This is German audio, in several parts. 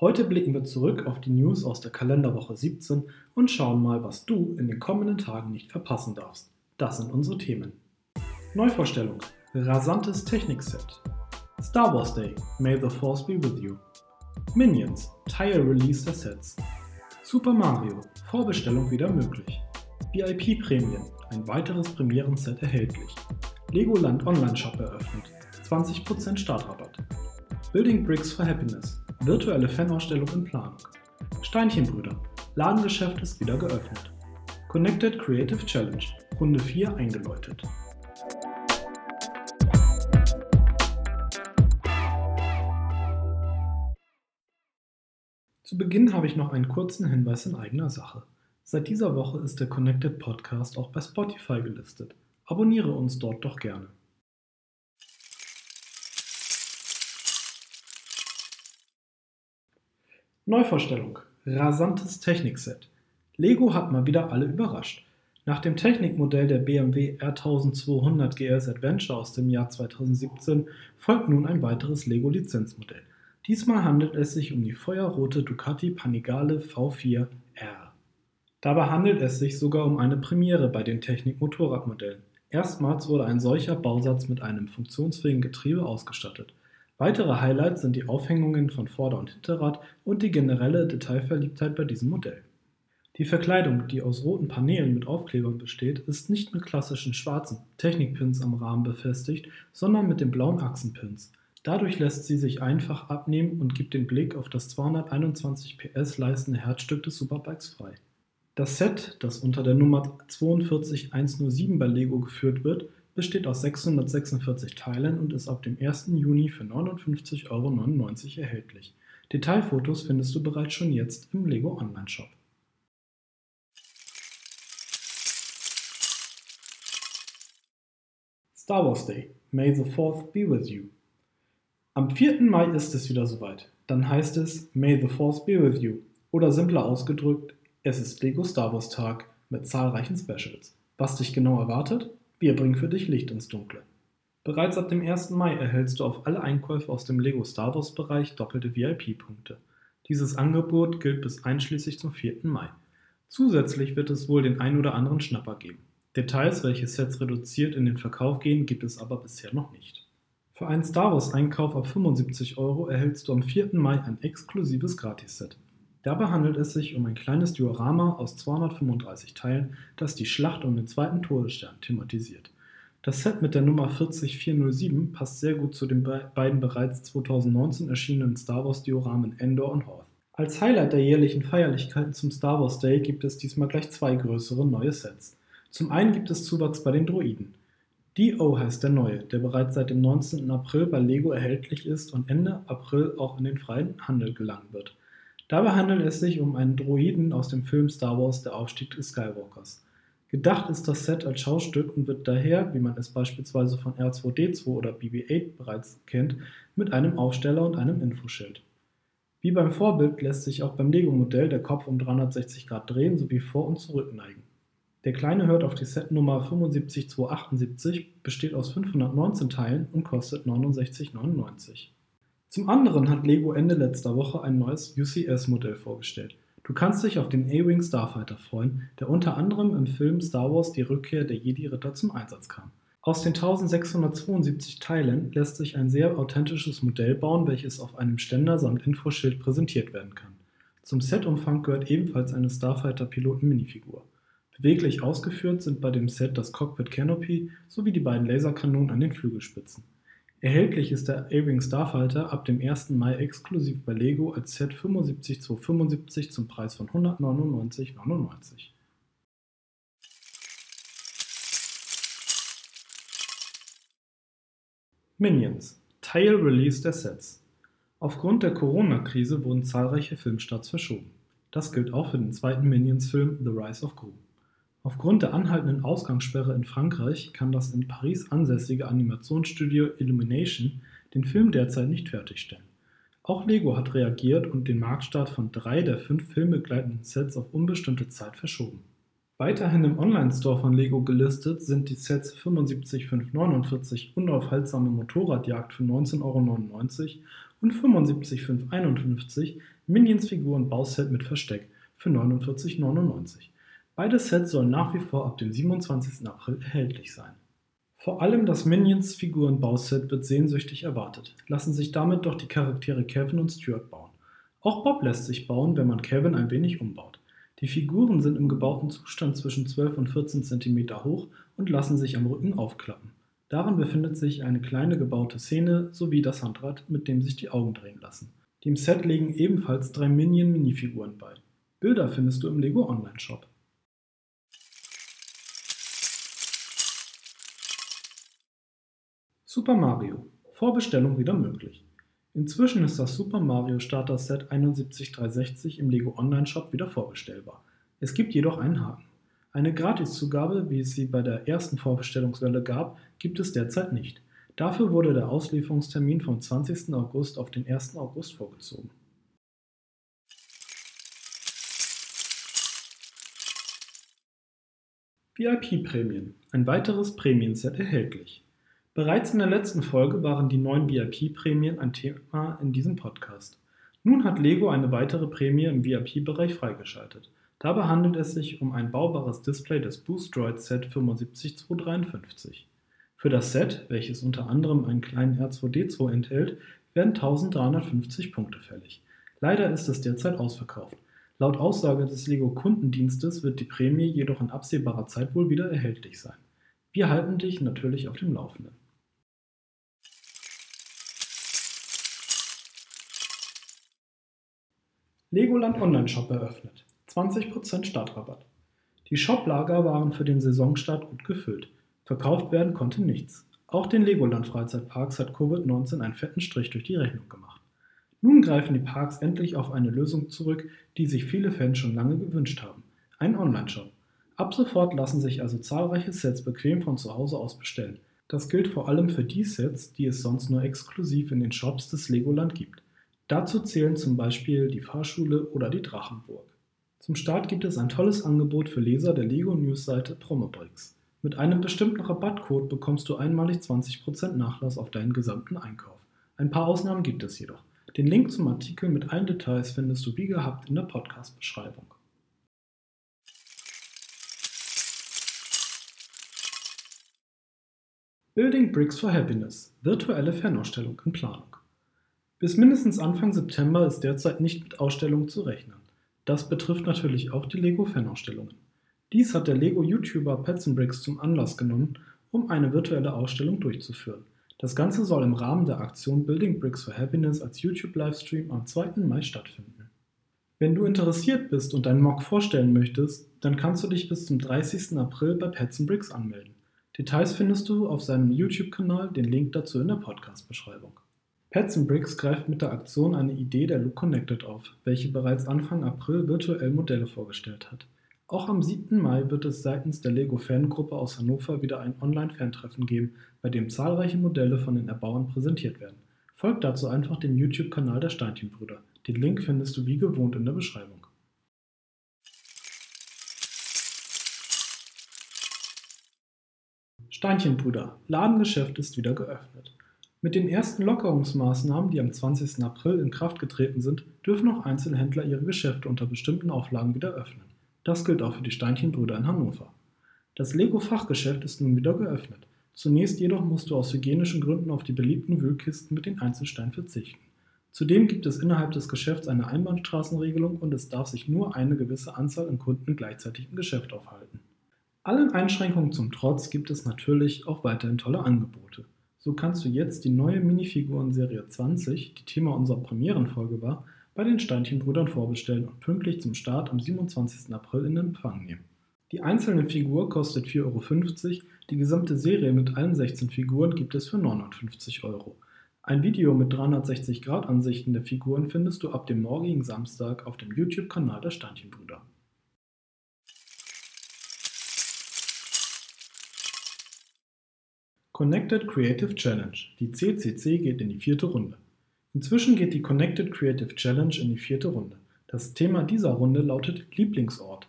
Heute blicken wir zurück auf die News aus der Kalenderwoche 17 und schauen mal, was du in den kommenden Tagen nicht verpassen darfst. Das sind unsere Themen. Neuvorstellung, rasantes Technikset. Star Wars Day, May the Force be with you. Minions, Tire Release der Sets. Super Mario, Vorbestellung wieder möglich. VIP Prämien, ein weiteres Premieren-Set erhältlich. Legoland Online-Shop eröffnet, 20% Startrabatt. Building Bricks for Happiness, Virtuelle Fanausstellung in Planung. Steinchenbrüder. Ladengeschäft ist wieder geöffnet. Connected Creative Challenge. Runde 4 eingeläutet. Zu Beginn habe ich noch einen kurzen Hinweis in eigener Sache. Seit dieser Woche ist der Connected Podcast auch bei Spotify gelistet. Abonniere uns dort doch gerne. Neuvorstellung. Rasantes Technikset. Lego hat mal wieder alle überrascht. Nach dem Technikmodell der BMW R1200 GS Adventure aus dem Jahr 2017 folgt nun ein weiteres Lego-Lizenzmodell. Diesmal handelt es sich um die feuerrote Ducati Panigale V4R. Dabei handelt es sich sogar um eine Premiere bei den Technik-Motorradmodellen. Erstmals wurde ein solcher Bausatz mit einem funktionsfähigen Getriebe ausgestattet. Weitere Highlights sind die Aufhängungen von Vorder- und Hinterrad und die generelle Detailverliebtheit bei diesem Modell. Die Verkleidung, die aus roten Paneelen mit Aufklebern besteht, ist nicht mit klassischen schwarzen Technikpins am Rahmen befestigt, sondern mit den blauen Achsenpins. Dadurch lässt sie sich einfach abnehmen und gibt den Blick auf das 221 PS leistende Herzstück des Superbikes frei. Das Set, das unter der Nummer 42107 bei Lego geführt wird, besteht aus 646 Teilen und ist ab dem 1. Juni für 59,99 Euro erhältlich. Detailfotos findest du bereits schon jetzt im Lego Online Shop. Star Wars Day. May the 4th be with you. Am 4. Mai ist es wieder soweit. Dann heißt es May the 4th be with you. Oder simpler ausgedrückt, es ist Lego Star Wars Tag mit zahlreichen Specials. Was dich genau erwartet? Wir bringen für dich Licht ins Dunkle. Bereits ab dem 1. Mai erhältst du auf alle Einkäufe aus dem Lego Star Wars Bereich doppelte VIP-Punkte. Dieses Angebot gilt bis einschließlich zum 4. Mai. Zusätzlich wird es wohl den ein oder anderen Schnapper geben. Details, welche Sets reduziert in den Verkauf gehen, gibt es aber bisher noch nicht. Für einen Star Wars Einkauf ab 75 Euro erhältst du am 4. Mai ein exklusives Gratisset. Dabei handelt es sich um ein kleines Diorama aus 235 Teilen, das die Schlacht um den zweiten Todesstern thematisiert. Das Set mit der Nummer 40407 passt sehr gut zu den beiden bereits 2019 erschienenen Star Wars Dioramen Endor und Hoth. Als Highlight der jährlichen Feierlichkeiten zum Star Wars Day gibt es diesmal gleich zwei größere neue Sets. Zum einen gibt es Zuwachs bei den Droiden. D.O. heißt der neue, der bereits seit dem 19. April bei Lego erhältlich ist und Ende April auch in den freien Handel gelangen wird. Dabei handelt es sich um einen Droiden aus dem Film Star Wars Der Aufstieg des Skywalkers. Gedacht ist das Set als Schaustück und wird daher, wie man es beispielsweise von R2D2 oder BB-8 bereits kennt, mit einem Aufsteller und einem Infoschild. Wie beim Vorbild lässt sich auch beim Lego-Modell der Kopf um 360 Grad drehen sowie vor- und zurückneigen. Der kleine hört auf die Setnummer 75278, besteht aus 519 Teilen und kostet 69,99. Zum anderen hat Lego Ende letzter Woche ein neues UCS-Modell vorgestellt. Du kannst dich auf den A-Wing Starfighter freuen, der unter anderem im Film Star Wars die Rückkehr der Jedi-Ritter zum Einsatz kam. Aus den 1672 Teilen lässt sich ein sehr authentisches Modell bauen, welches auf einem Ständer samt Infoschild präsentiert werden kann. Zum Setumfang gehört ebenfalls eine Starfighter-Piloten-Minifigur. Beweglich ausgeführt sind bei dem Set das Cockpit Canopy sowie die beiden Laserkanonen an den Flügelspitzen. Erhältlich ist der A-Wing Starfighter ab dem 1. Mai exklusiv bei Lego als Set 75275 zum Preis von 199,99. Minions Teil-Release der Sets Aufgrund der Corona-Krise wurden zahlreiche Filmstarts verschoben. Das gilt auch für den zweiten Minions-Film The Rise of Gru. Aufgrund der anhaltenden Ausgangssperre in Frankreich kann das in Paris ansässige Animationsstudio Illumination den Film derzeit nicht fertigstellen. Auch Lego hat reagiert und den Marktstart von drei der fünf filmbegleitenden Sets auf unbestimmte Zeit verschoben. Weiterhin im Online-Store von Lego gelistet sind die Sets 75549 Unaufhaltsame Motorradjagd für 19,99 Euro und 75551 Minions Figuren Bauset mit Versteck für 49,99 Euro. Beide Sets sollen nach wie vor ab dem 27. April erhältlich sein. Vor allem das Minions Figuren Bauset wird sehnsüchtig erwartet, lassen sich damit doch die Charaktere Kevin und Stuart bauen. Auch Bob lässt sich bauen, wenn man Kevin ein wenig umbaut. Die Figuren sind im gebauten Zustand zwischen 12 und 14 cm hoch und lassen sich am Rücken aufklappen. Darin befindet sich eine kleine gebaute Szene sowie das Handrad, mit dem sich die Augen drehen lassen. Dem Set legen ebenfalls drei Minion-Minifiguren bei. Bilder findest du im Lego Online Shop. Super Mario. Vorbestellung wieder möglich. Inzwischen ist das Super Mario Starter Set 71360 im Lego Online Shop wieder vorbestellbar. Es gibt jedoch einen Haken. Eine Gratiszugabe, wie es sie bei der ersten Vorbestellungswelle gab, gibt es derzeit nicht. Dafür wurde der Auslieferungstermin vom 20. August auf den 1. August vorgezogen. VIP-Prämien. Ein weiteres Prämienset erhältlich. Bereits in der letzten Folge waren die neuen VIP-Prämien ein Thema in diesem Podcast. Nun hat Lego eine weitere Prämie im VIP-Bereich freigeschaltet. Dabei handelt es sich um ein baubares Display des Boost Droid Set 75253. Für das Set, welches unter anderem einen kleinen R2D2 enthält, werden 1350 Punkte fällig. Leider ist es derzeit ausverkauft. Laut Aussage des Lego Kundendienstes wird die Prämie jedoch in absehbarer Zeit wohl wieder erhältlich sein. Wir halten dich natürlich auf dem Laufenden. Legoland Online-Shop eröffnet. 20% Startrabatt. Die Shoplager waren für den Saisonstart gut gefüllt. Verkauft werden konnte nichts. Auch den Legoland Freizeitparks hat Covid-19 einen fetten Strich durch die Rechnung gemacht. Nun greifen die Parks endlich auf eine Lösung zurück, die sich viele Fans schon lange gewünscht haben. Ein Online-Shop. Ab sofort lassen sich also zahlreiche Sets bequem von zu Hause aus bestellen. Das gilt vor allem für die Sets, die es sonst nur exklusiv in den Shops des Legoland gibt. Dazu zählen zum Beispiel die Fahrschule oder die Drachenburg. Zum Start gibt es ein tolles Angebot für Leser der Lego News Seite Promobricks. Mit einem bestimmten Rabattcode bekommst du einmalig 20% Nachlass auf deinen gesamten Einkauf. Ein paar Ausnahmen gibt es jedoch. Den Link zum Artikel mit allen Details findest du wie gehabt in der Podcast-Beschreibung. Building Bricks for Happiness. Virtuelle Fernausstellung in Planung. Bis mindestens Anfang September ist derzeit nicht mit Ausstellungen zu rechnen. Das betrifft natürlich auch die Lego-Fanausstellungen. Dies hat der Lego-YouTuber Petzenbricks zum Anlass genommen, um eine virtuelle Ausstellung durchzuführen. Das Ganze soll im Rahmen der Aktion Building Bricks for Happiness als YouTube-Livestream am 2. Mai stattfinden. Wenn du interessiert bist und deinen Mock vorstellen möchtest, dann kannst du dich bis zum 30. April bei Petzenbricks anmelden. Details findest du auf seinem YouTube-Kanal, den Link dazu in der Podcast-Beschreibung. Pets Bricks greift mit der Aktion eine Idee der Look Connected auf, welche bereits Anfang April virtuell Modelle vorgestellt hat. Auch am 7. Mai wird es seitens der Lego Fangruppe aus Hannover wieder ein Online-Fantreffen geben, bei dem zahlreiche Modelle von den Erbauern präsentiert werden. Folgt dazu einfach dem YouTube-Kanal der Steinchenbrüder. Den Link findest du wie gewohnt in der Beschreibung. Steinchenbrüder, Ladengeschäft ist wieder geöffnet. Mit den ersten Lockerungsmaßnahmen, die am 20. April in Kraft getreten sind, dürfen auch Einzelhändler ihre Geschäfte unter bestimmten Auflagen wieder öffnen. Das gilt auch für die Steinchenbrüder in Hannover. Das Lego-Fachgeschäft ist nun wieder geöffnet. Zunächst jedoch musst du aus hygienischen Gründen auf die beliebten Wühlkisten mit den Einzelsteinen verzichten. Zudem gibt es innerhalb des Geschäfts eine Einbahnstraßenregelung und es darf sich nur eine gewisse Anzahl an Kunden gleichzeitig im Geschäft aufhalten. Allen Einschränkungen zum Trotz gibt es natürlich auch weiterhin tolle Angebote. So kannst du jetzt die neue Minifiguren-Serie 20, die Thema unserer Premierenfolge war, bei den Steinchenbrüdern vorbestellen und pünktlich zum Start am 27. April in Empfang nehmen. Die einzelne Figur kostet 4,50 Euro, die gesamte Serie mit allen 16 Figuren gibt es für 59 Euro. Ein Video mit 360-Grad-Ansichten der Figuren findest du ab dem morgigen Samstag auf dem YouTube-Kanal der Steinchenbrüder. Connected Creative Challenge. Die CCC geht in die vierte Runde. Inzwischen geht die Connected Creative Challenge in die vierte Runde. Das Thema dieser Runde lautet Lieblingsort.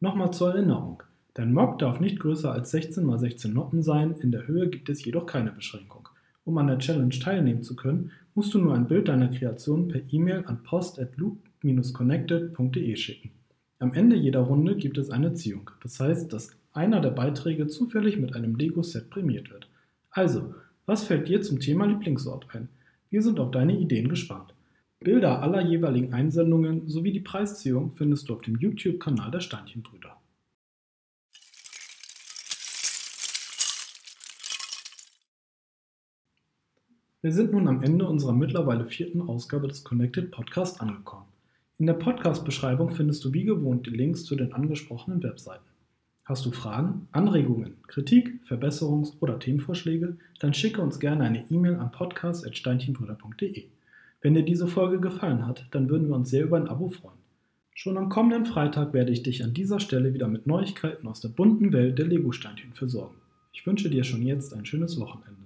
Nochmal zur Erinnerung. Dein Mock darf nicht größer als 16 x 16 Noppen sein, in der Höhe gibt es jedoch keine Beschränkung. Um an der Challenge teilnehmen zu können, musst du nur ein Bild deiner Kreation per E-Mail an post@loop-connected.de schicken. Am Ende jeder Runde gibt es eine Ziehung. Das heißt, dass einer der Beiträge zufällig mit einem Lego-Set prämiert wird. Also, was fällt dir zum Thema Lieblingsort ein? Wir sind auf deine Ideen gespannt. Bilder aller jeweiligen Einsendungen sowie die Preisziehung findest du auf dem YouTube-Kanal der Steinchenbrüder. Wir sind nun am Ende unserer mittlerweile vierten Ausgabe des Connected Podcast angekommen. In der Podcast-Beschreibung findest du wie gewohnt die Links zu den angesprochenen Webseiten. Hast du Fragen, Anregungen, Kritik, Verbesserungs- oder Themenvorschläge? Dann schicke uns gerne eine E-Mail an podcast.steinchenbrüder.de. Wenn dir diese Folge gefallen hat, dann würden wir uns sehr über ein Abo freuen. Schon am kommenden Freitag werde ich dich an dieser Stelle wieder mit Neuigkeiten aus der bunten Welt der Lego-Steinchen versorgen. Ich wünsche dir schon jetzt ein schönes Wochenende.